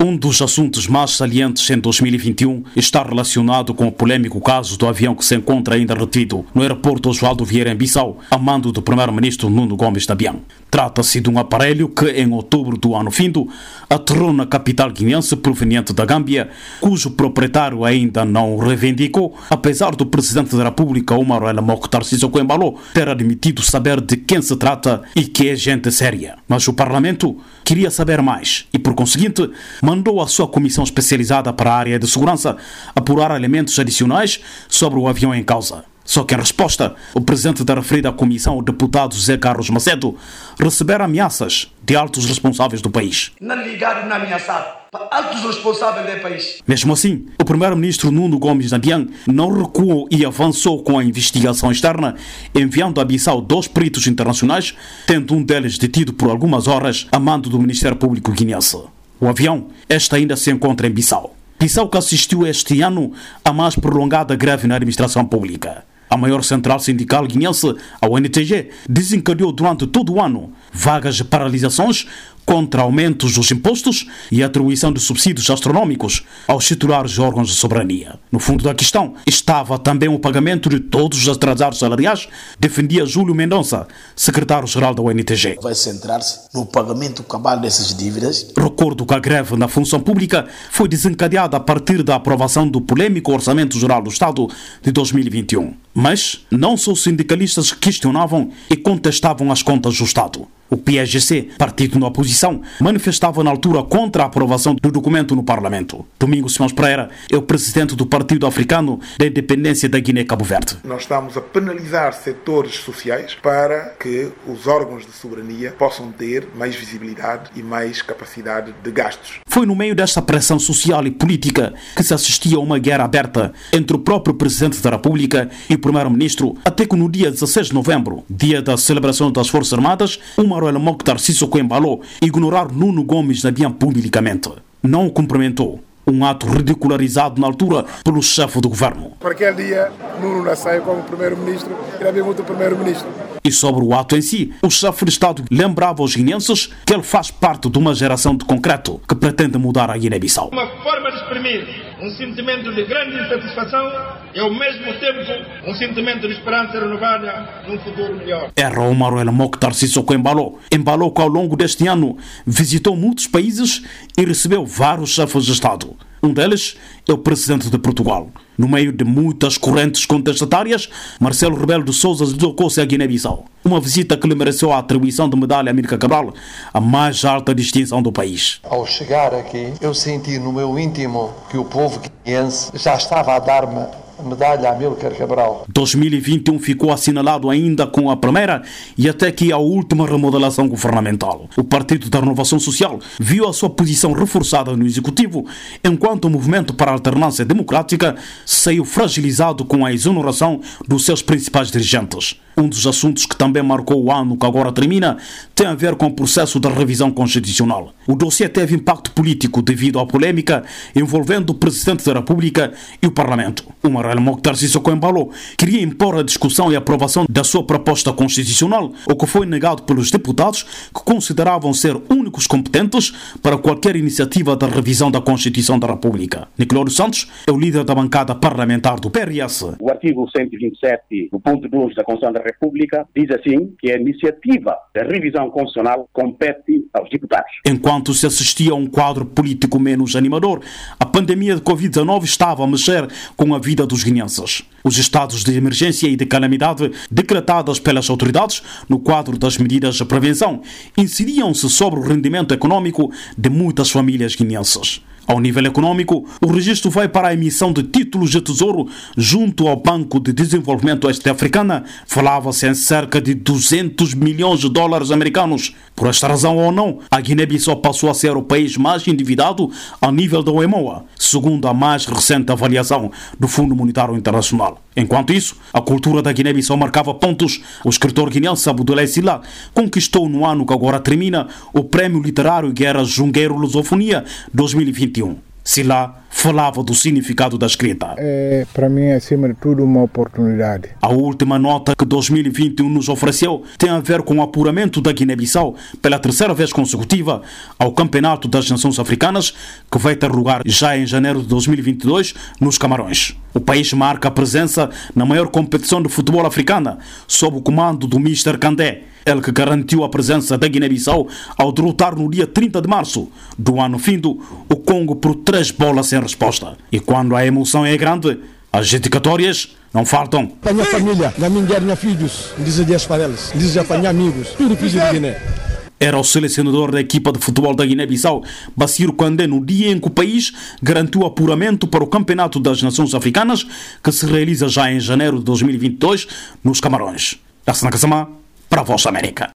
Um dos assuntos mais salientes em 2021 está relacionado com o polêmico caso do avião que se encontra ainda retido no aeroporto Oswaldo Vieira em Bissau, a mando do primeiro-ministro Nuno Gomes Dabian. Trata-se de um aparelho que, em outubro do ano findo, aterrou na capital guineense proveniente da Gâmbia, cujo proprietário ainda não reivindicou, apesar do presidente da República, Omar El Mokhtar Embalo, ter admitido saber de quem se trata e que é gente séria. Mas o Parlamento queria saber mais e, por conseguinte, mandou a sua comissão especializada para a área de segurança apurar elementos adicionais sobre o avião em causa. Só que, em resposta, o presidente da referida comissão, o deputado Zé Carlos Macedo, recebeu ameaças de altos responsáveis do país. Não ligado, não ameaçado. Altos responsáveis do país. Mesmo assim, o primeiro-ministro Nuno Gomes Nabian não recuou e avançou com a investigação externa, enviando a Bissau dois peritos internacionais, tendo um deles detido por algumas horas a mando do Ministério Público guineense. O avião, este ainda se encontra em Bissau. Bissau que assistiu este ano a mais prolongada greve na administração pública. A maior central sindical guinense, a UNTG, desencadeou durante todo o ano vagas de paralisações contra aumentos dos impostos e atribuição de subsídios astronômicos aos titulares de órgãos de soberania. No fundo da questão estava também o pagamento de todos os atrasados salariais, defendia Júlio Mendonça, secretário-geral da UNTG. Vai centrar-se no pagamento cabal dessas dívidas. Recordo que a greve na função pública foi desencadeada a partir da aprovação do polêmico Orçamento Geral do Estado de 2021. Mas não só os sindicalistas questionavam e contestavam as contas do Estado. O PSGC, partido na oposição, manifestava na altura contra a aprovação do documento no Parlamento. Domingos Simões Pereira é o presidente do Partido Africano da Independência da Guiné-Cabo Verde. Nós estamos a penalizar setores sociais para que os órgãos de soberania possam ter mais visibilidade e mais capacidade de gastos. Foi no meio desta pressão social e política que se assistia a uma guerra aberta entre o próprio presidente da República e o primeiro-ministro, até que no dia 16 de novembro, dia da celebração das Forças Armadas, uma Manuel Mokhtar Sissoko embalou ignorar Nuno Gomes Nabian publicamente. Não o cumprimentou. Um ato ridicularizado na altura pelo chefe do governo. Para aquele dia, Nuno não saiu como primeiro-ministro e havia muito primeiro-ministro. E sobre o ato em si, o chefe de Estado lembrava aos guineenses que ele faz parte de uma geração de concreto que pretende mudar a Guiné-Bissau. Uma forma de exprimir um sentimento de grande insatisfação e ao mesmo tempo um sentimento de esperança renovada num futuro melhor. Era o Manuel Mokhtar Sissoko embalou. Embalou que ao longo deste ano visitou muitos países e recebeu vários chefes de Estado. Um deles é o presidente de Portugal. No meio de muitas correntes contestatárias, Marcelo Rebelo de Sousa deslocou-se a Guiné-Bissau. Uma visita que lhe mereceu a atribuição de medalha Amílcar Cabral, a mais alta distinção do país. Ao chegar aqui, eu senti no meu íntimo que o povo guineense já estava a dar-me medalha Amílcar Cabral. 2021 ficou assinalado ainda com a primeira e até que a última remodelação governamental. O Partido da Renovação Social viu a sua posição reforçada no Executivo, enquanto o Movimento para a Alternância Democrática saiu fragilizado com a exoneração dos seus principais dirigentes. Um dos assuntos que também marcou o ano que agora termina tem a ver com o processo da revisão constitucional. O dossiê teve impacto político devido à polêmica envolvendo o Presidente da República e o Parlamento. O Marelo Mokhtar Sissoko queria impor a discussão e aprovação da sua proposta constitucional, o que foi negado pelos deputados que consideravam ser únicos competentes para qualquer iniciativa da revisão da Constituição da República. Nicolás Santos é o líder da bancada parlamentar do PRS. O artigo 127, no ponto 2 da Constituição da República, diz assim que a iniciativa da revisão constitucional compete aos deputados. Enquanto se assistia a um quadro político menos animador, a pandemia de Covid-19 estava a mexer com a vida dos guineenses. Os estados de emergência e de calamidade decretadas pelas autoridades no quadro das medidas de prevenção incidiam-se sobre o rendimento econômico de muitas famílias guineenses. Ao nível econômico, o registro vai para a emissão de títulos de tesouro junto ao Banco de Desenvolvimento Oeste Africana. Falava-se em cerca de 200 milhões de dólares americanos. Por esta razão ou não, a Guiné-Bissau passou a ser o país mais endividado a nível da OEMOA, segundo a mais recente avaliação do Fundo Monetário Internacional. Enquanto isso, a cultura da Guiné-Bissau marcava pontos. O escritor guineense Abdoulaye Silla conquistou no ano que agora termina o Prémio Literário Guerra Jungueiro Lusofonia 2021. Sila falava do significado da escrita. É, para mim, acima de tudo, uma oportunidade. A última nota que 2021 nos ofereceu tem a ver com o apuramento da Guiné-Bissau pela terceira vez consecutiva ao Campeonato das Nações Africanas, que vai ter lugar já em janeiro de 2022 nos Camarões. O país marca a presença na maior competição de futebol africana, sob o comando do Mr. Kandé, ele que garantiu a presença da Guiné-Bissau ao derrotar no dia 30 de março do ano findo o Congo por três bolas sem resposta. E quando a emoção é grande, as dedicatórias não faltam. Apanhar família, na minha mulher, filhos, diz dias para eles, diz apanhar amigos, tudo fiz de Guiné. Era o selecionador da equipa de futebol da Guiné-Bissau, Baciro Kandé, no dia em que o país garantiu apuramento para o Campeonato das Nações Africanas, que se realiza já em janeiro de 2022 nos Camarões. Assana Kasama, para a Voz América.